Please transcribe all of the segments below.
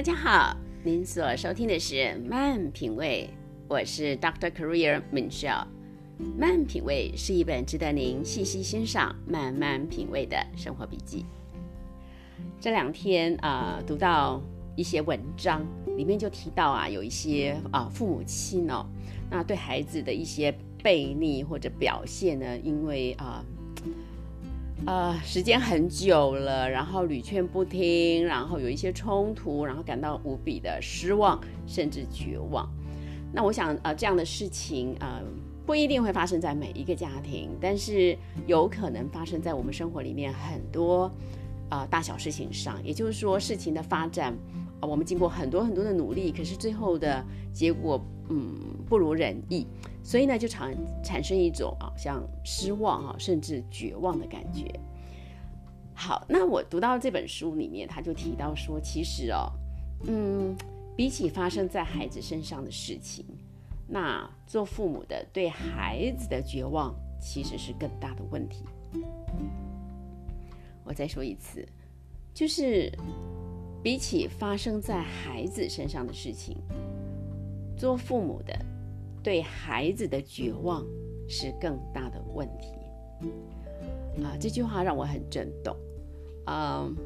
大家好，您所收听的是慢品味，我是 Doctor Career Michelle。慢品味是一本值得您细细欣赏、慢慢品味的生活笔记。这两天啊，读到一些文章，里面就提到啊，有一些啊父母亲哦，那对孩子的一些背逆或者表现呢，因为啊。呃时间很久了，然后屡劝不听，然后有一些冲突，然后感到无比的失望，甚至绝望。那我想，呃，这样的事情，呃，不一定会发生在每一个家庭，但是有可能发生在我们生活里面很多，呃，大小事情上。也就是说，事情的发展，啊，我们经过很多很多的努力，可是最后的结果，嗯，不如人意。所以呢，就产产生一种啊，像失望啊，甚至绝望的感觉。好，那我读到这本书里面，他就提到说，其实哦，嗯，比起发生在孩子身上的事情，那做父母的对孩子的绝望，其实是更大的问题。我再说一次，就是比起发生在孩子身上的事情，做父母的。对孩子的绝望是更大的问题啊！这句话让我很震动。嗯，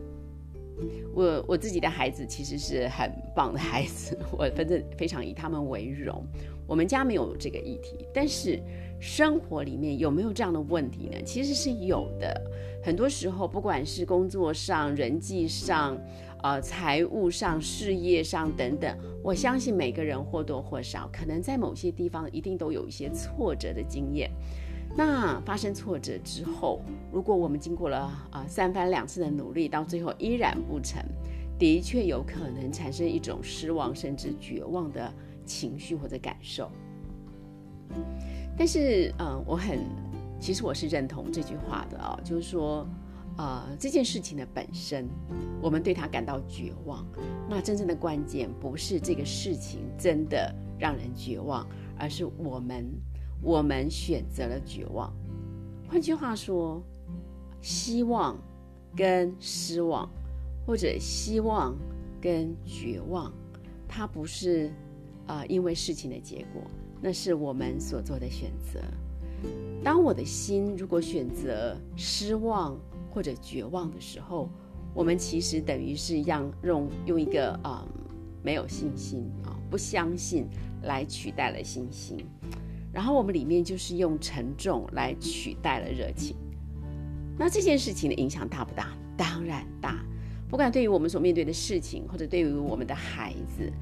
我我自己的孩子其实是很棒的孩子，我反正非常以他们为荣。我们家没有这个议题，但是生活里面有没有这样的问题呢？其实是有的。很多时候，不管是工作上、人际上。呃，财务上、事业上等等，我相信每个人或多或少，可能在某些地方一定都有一些挫折的经验。那发生挫折之后，如果我们经过了啊三番两次的努力，到最后依然不成，的确有可能产生一种失望甚至绝望的情绪或者感受。但是，嗯，我很，其实我是认同这句话的哦，就是说。呃，这件事情的本身，我们对它感到绝望。那真正的关键不是这个事情真的让人绝望，而是我们我们选择了绝望。换句话说，希望跟失望，或者希望跟绝望，它不是啊，因为事情的结果，那是我们所做的选择。当我的心如果选择失望，或者绝望的时候，我们其实等于是让用用一个啊没有信心啊不相信来取代了信心，然后我们里面就是用沉重来取代了热情。那这件事情的影响大不大？当然大。不管对于我们所面对的事情，或者对于我们的孩子，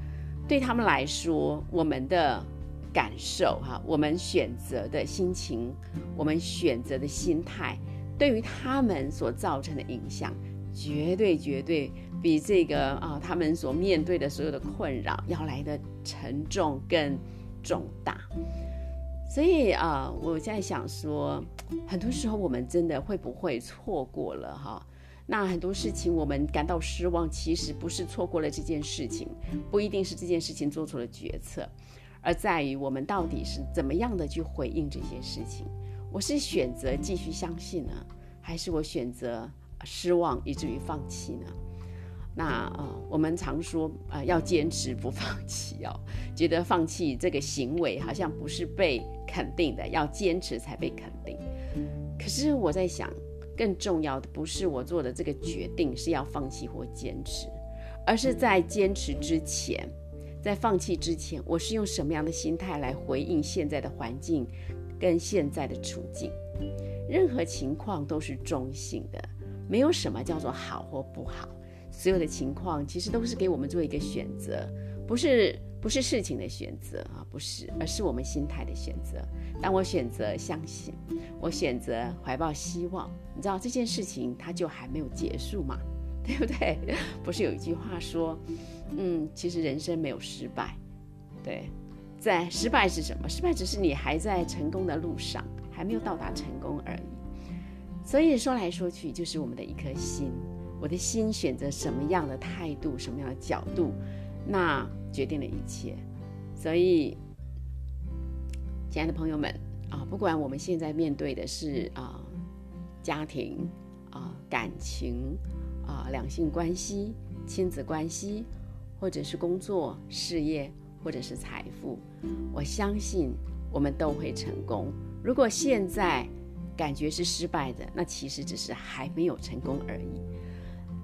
对他们来说，我们的感受哈，我们选择的心情，我们选择的心态。对于他们所造成的影响，绝对绝对比这个啊他们所面对的所有的困扰要来的沉重更重大。所以啊，我在想说，很多时候我们真的会不会错过了哈？那很多事情我们感到失望，其实不是错过了这件事情，不一定是这件事情做出了决策，而在于我们到底是怎么样的去回应这些事情。我是选择继续相信呢，还是我选择失望以至于放弃呢？那呃，我们常说呃，要坚持不放弃哦。觉得放弃这个行为好像不是被肯定的，要坚持才被肯定。可是我在想，更重要的不是我做的这个决定是要放弃或坚持，而是在坚持之前，在放弃之前，我是用什么样的心态来回应现在的环境？跟现在的处境，任何情况都是中性的，没有什么叫做好或不好。所有的情况其实都是给我们做一个选择，不是不是事情的选择啊，不是，而是我们心态的选择。当我选择相信，我选择怀抱希望，你知道这件事情它就还没有结束嘛，对不对？不是有一句话说，嗯，其实人生没有失败，对。在失败是什么？失败只是你还在成功的路上，还没有到达成功而已。所以说来说去，就是我们的一颗心。我的心选择什么样的态度，什么样的角度，那决定了一切。所以，亲爱的朋友们啊，不管我们现在面对的是啊家庭啊感情啊两性关系、亲子关系。或者是工作、事业，或者是财富，我相信我们都会成功。如果现在感觉是失败的，那其实只是还没有成功而已。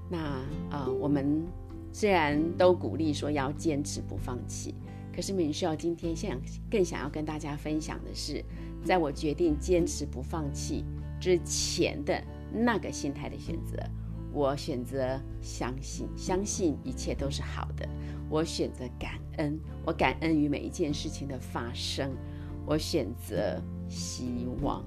那呃，我们虽然都鼓励说要坚持不放弃，可是敏少今天想更想要跟大家分享的是，在我决定坚持不放弃之前的那个心态的选择。我选择相信，相信一切都是好的。我选择感恩，我感恩于每一件事情的发生。我选择希望，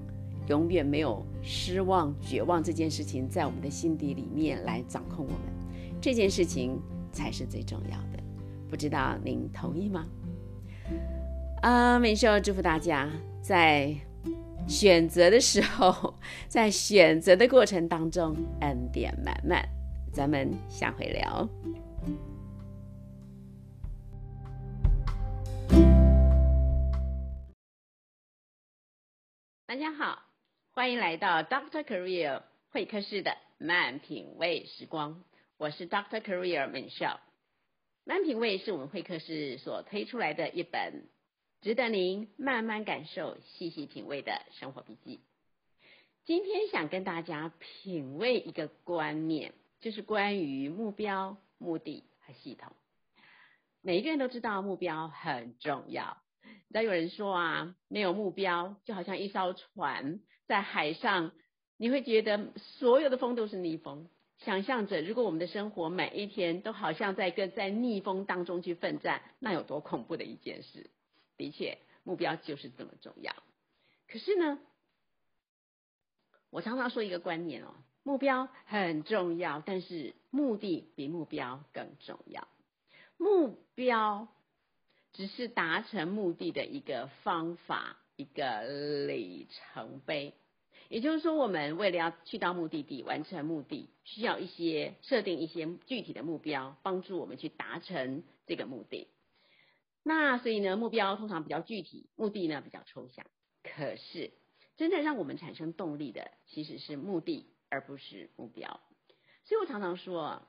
永远没有失望、绝望这件事情在我们的心底里面来掌控我们。这件事情才是最重要的。不知道您同意吗？啊，美秀祝福大家在。选择的时候，在选择的过程当中，恩典满满。咱们下回聊。大家好，欢迎来到 Doctor Career 会客室的慢品味时光。我是 Doctor Career 门少。慢品味是我们会客室所推出来的一本。值得您慢慢感受、细细品味的生活笔记。今天想跟大家品味一个观念，就是关于目标、目的和系统。每一个人都知道目标很重要。你知道有人说啊，没有目标就好像一艘船在海上，你会觉得所有的风都是逆风。想象着，如果我们的生活每一天都好像在跟在逆风当中去奋战，那有多恐怖的一件事！的确，目标就是这么重要。可是呢，我常常说一个观念哦，目标很重要，但是目的比目标更重要。目标只是达成目的的一个方法，一个里程碑。也就是说，我们为了要去到目的地，完成目的，需要一些设定一些具体的目标，帮助我们去达成这个目的。那所以呢，目标通常比较具体，目的呢比较抽象。可是，真正让我们产生动力的，其实是目的，而不是目标。所以我常常说，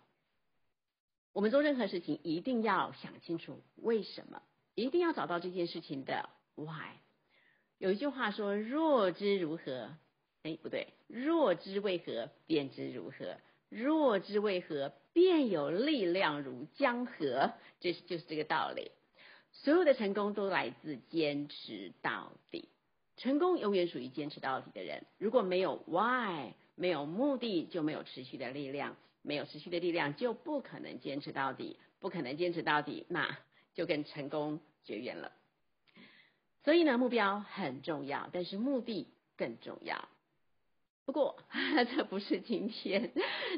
我们做任何事情一定要想清楚为什么，一定要找到这件事情的 why。有一句话说：“若知如何，哎，不对，若知为何，便知如何；若知为何，便有力量如江河。”这是就是这个道理。所有的成功都来自坚持到底，成功永远属于坚持到底的人。如果没有 why，没有目的，就没有持续的力量，没有持续的力量，就不可能坚持到底，不可能坚持到底，那就跟成功绝缘了。所以呢，目标很重要，但是目的更重要。不过，这不是今天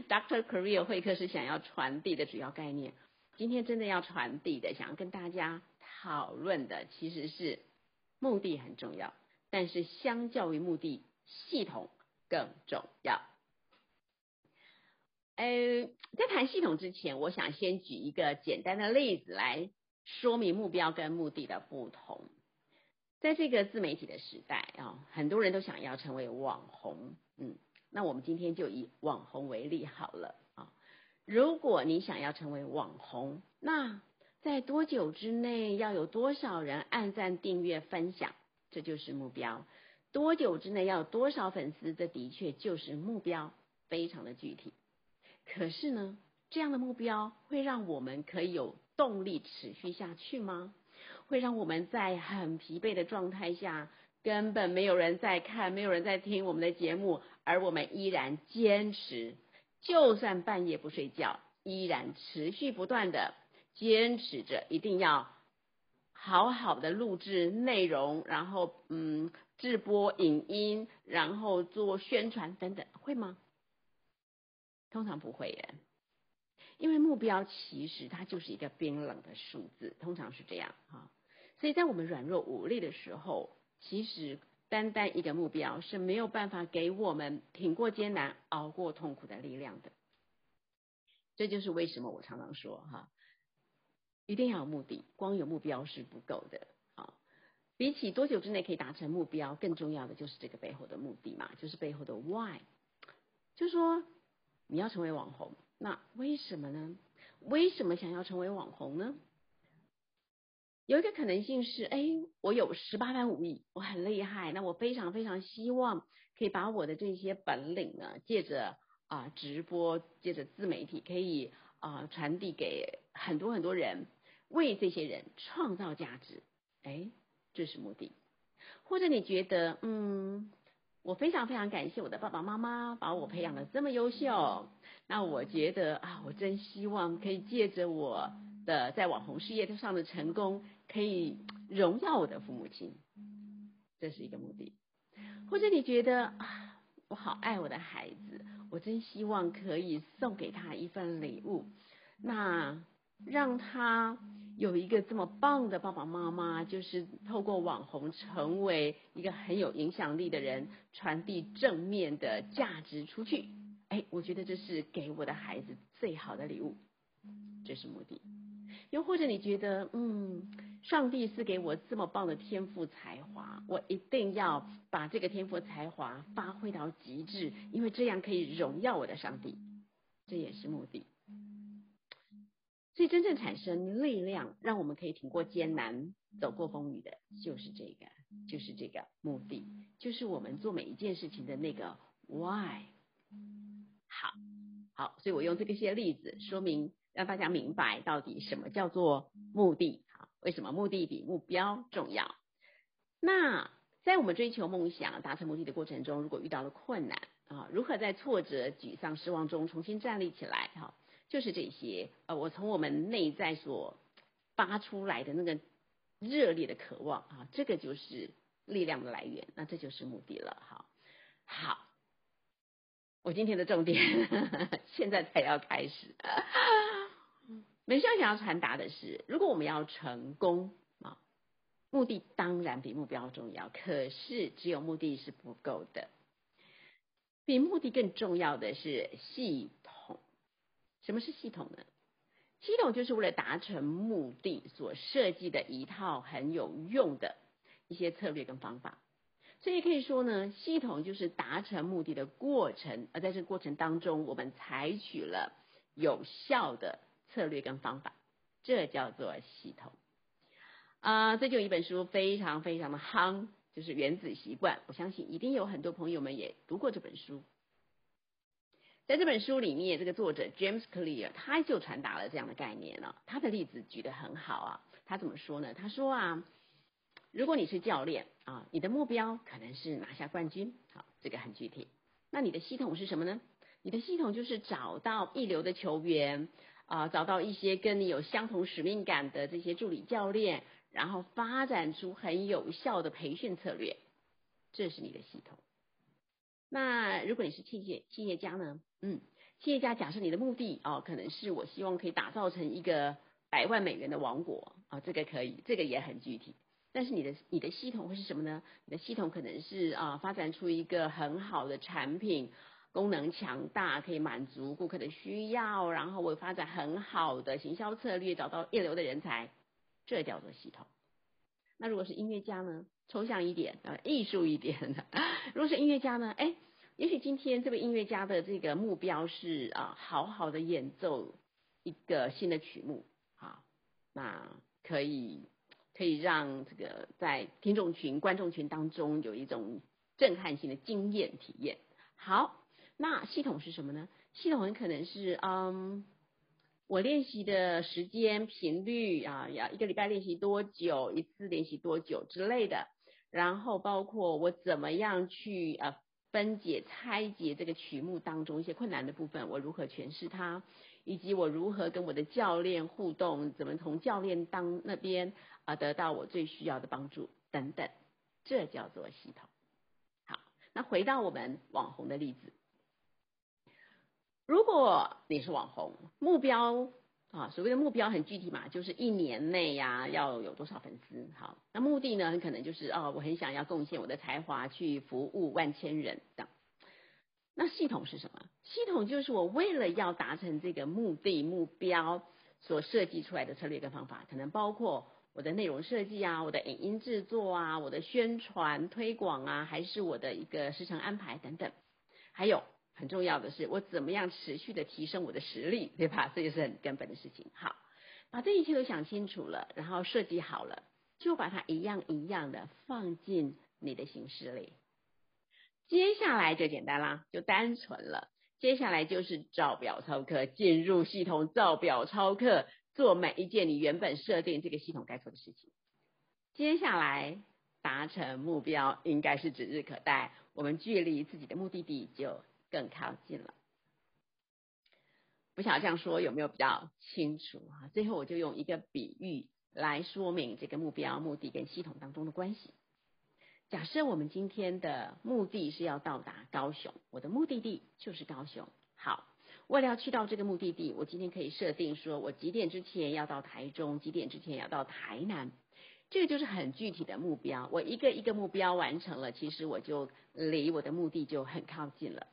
Doctor Career 会客室想要传递的主要概念。今天真的要传递的，想要跟大家。讨论的其实是目的很重要，但是相较于目的，系统更重要。呃，在谈系统之前，我想先举一个简单的例子来说明目标跟目的的不同。在这个自媒体的时代啊，很多人都想要成为网红，嗯，那我们今天就以网红为例好了啊。如果你想要成为网红，那在多久之内要有多少人按赞、订阅、分享，这就是目标。多久之内要有多少粉丝，这的确就是目标，非常的具体。可是呢，这样的目标会让我们可以有动力持续下去吗？会让我们在很疲惫的状态下，根本没有人在看，没有人在听我们的节目，而我们依然坚持，就算半夜不睡觉，依然持续不断的。坚持着一定要好好的录制内容，然后嗯，直播影音，然后做宣传等等，会吗？通常不会耶，因为目标其实它就是一个冰冷的数字，通常是这样哈。所以在我们软弱无力的时候，其实单单一个目标是没有办法给我们挺过艰难、熬过痛苦的力量的。这就是为什么我常常说哈。一定要有目的，光有目标是不够的啊！比起多久之内可以达成目标，更重要的就是这个背后的目的嘛，就是背后的 why。就说你要成为网红，那为什么呢？为什么想要成为网红呢？有一个可能性是，哎，我有十八般武艺，我很厉害，那我非常非常希望可以把我的这些本领呢，借着啊直播，借着自媒体，可以啊传递给很多很多人，为这些人创造价值，哎，这是目的。或者你觉得，嗯，我非常非常感谢我的爸爸妈妈把我培养的这么优秀，那我觉得啊，我真希望可以借着我的在网红事业上的成功。可以荣耀我的父母亲，这是一个目的。或者你觉得啊，我好爱我的孩子，我真希望可以送给他一份礼物，那让他有一个这么棒的爸爸妈妈，就是透过网红成为一个很有影响力的人，传递正面的价值出去。哎，我觉得这是给我的孩子最好的礼物，这是目的。又或者你觉得，嗯。上帝赐给我这么棒的天赋才华，我一定要把这个天赋才华发挥到极致，因为这样可以荣耀我的上帝，这也是目的。所以真正产生力量，让我们可以挺过艰难、走过风雨的，就是这个，就是这个目的，就是我们做每一件事情的那个 why。好，好，所以我用这个些例子说明，让大家明白到底什么叫做目的。为什么目的比目标重要？那在我们追求梦想、达成目的的过程中，如果遇到了困难啊，如何在挫折、沮丧、失望中重新站立起来？哈，就是这些。呃，我从我们内在所发出来的那个热烈的渴望啊，这个就是力量的来源。那这就是目的了。哈，好，我今天的重点 现在才要开始。美香想要传达的是，如果我们要成功啊，目的当然比目标重要。可是只有目的是不够的，比目的更重要的是系。什么是系统呢？系统就是为了达成目的所设计的一套很有用的一些策略跟方法。所以可以说呢，系统就是达成目的的过程。而在这个过程当中，我们采取了有效的。策略跟方法，这叫做系统啊！最近有一本书非常非常的夯，就是《原子习惯》。我相信一定有很多朋友们也读过这本书。在这本书里面，这个作者 James Clear 他就传达了这样的概念了。他的例子举得很好啊！他怎么说呢？他说啊，如果你是教练啊，你的目标可能是拿下冠军，好，这个很具体。那你的系统是什么呢？你的系统就是找到一流的球员。啊，找到一些跟你有相同使命感的这些助理教练，然后发展出很有效的培训策略，这是你的系统。那如果你是企业企业家呢？嗯，企业家假设你的目的哦，可能是我希望可以打造成一个百万美元的王国啊，这个可以，这个也很具体。但是你的你的系统会是什么呢？你的系统可能是啊，发展出一个很好的产品。功能强大，可以满足顾客的需要，然后我发展很好的行销策略，找到一流的人才，这叫做系统。那如果是音乐家呢？抽象一点，呃，艺术一点的。如果是音乐家呢？哎，也许今天这位音乐家的这个目标是啊，好好的演奏一个新的曲目，啊，那可以可以让这个在听众群、观众群当中有一种震撼性的经验体验。好。那系统是什么呢？系统很可能是，嗯，我练习的时间频率啊，要一个礼拜练习多久，一次练习多久之类的。然后包括我怎么样去呃分解拆解这个曲目当中一些困难的部分，我如何诠释它，以及我如何跟我的教练互动，怎么从教练当那边啊得到我最需要的帮助等等，这叫做系统。好，那回到我们网红的例子。如果你是网红，目标啊，所谓的目标很具体嘛，就是一年内呀要有多少粉丝。好，那目的呢，很可能就是哦，我很想要贡献我的才华去服务万千人等。那系统是什么？系统就是我为了要达成这个目的目标所设计出来的策略跟方法，可能包括我的内容设计啊，我的影音制作啊，我的宣传推广啊，还是我的一个时程安排等等，还有。很重要的是，我怎么样持续的提升我的实力，对吧？这就是很根本的事情。好，把这一切都想清楚了，然后设计好了，就把它一样一样的放进你的行事里。接下来就简单啦，就单纯了。接下来就是照表操课，进入系统照表操课，做每一件你原本设定这个系统该做的事情。接下来达成目标应该是指日可待，我们距离自己的目的地就。更靠近了，不晓得这样说有没有比较清楚啊？最后我就用一个比喻来说明这个目标、目的跟系统当中的关系。假设我们今天的目的是要到达高雄，我的目的地就是高雄。好，为了要去到这个目的地，我今天可以设定说我几点之前要到台中，几点之前要到台南，这个就是很具体的目标。我一个一个目标完成了，其实我就离我的目的就很靠近了。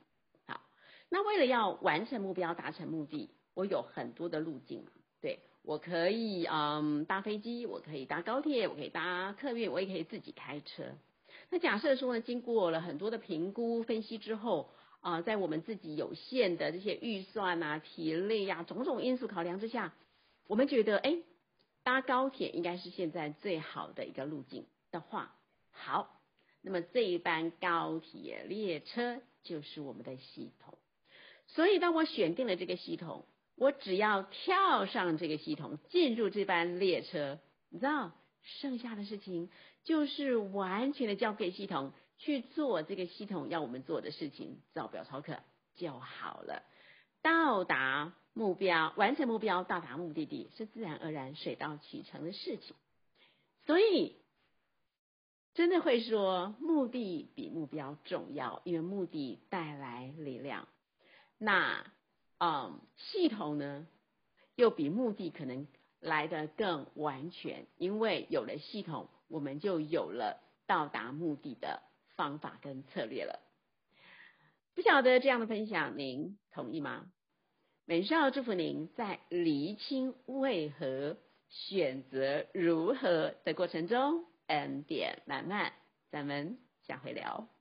那为了要完成目标、达成目的，我有很多的路径。对我可以嗯搭飞机，我可以搭高铁，我可以搭客运，我也可以自己开车。那假设说呢，经过了很多的评估分析之后啊，在我们自己有限的这些预算啊、体力呀种种因素考量之下，我们觉得哎，搭高铁应该是现在最好的一个路径的话，好，那么这一班高铁列车就是我们的系统。所以，当我选定了这个系统，我只要跳上这个系统，进入这班列车，你知道，剩下的事情就是完全的交给系统去做这个系统要我们做的事情，照表操课就好了。到达目标，完成目标，到达目的地，是自然而然、水到渠成的事情。所以，真的会说，目的比目标重要，因为目的带来力量。那，嗯，系统呢，又比目的可能来得更完全，因为有了系统，我们就有了到达目的的方法跟策略了。不晓得这样的分享您同意吗？美少祝福您在厘清为何、选择如何的过程中，恩典满满。咱们下回聊。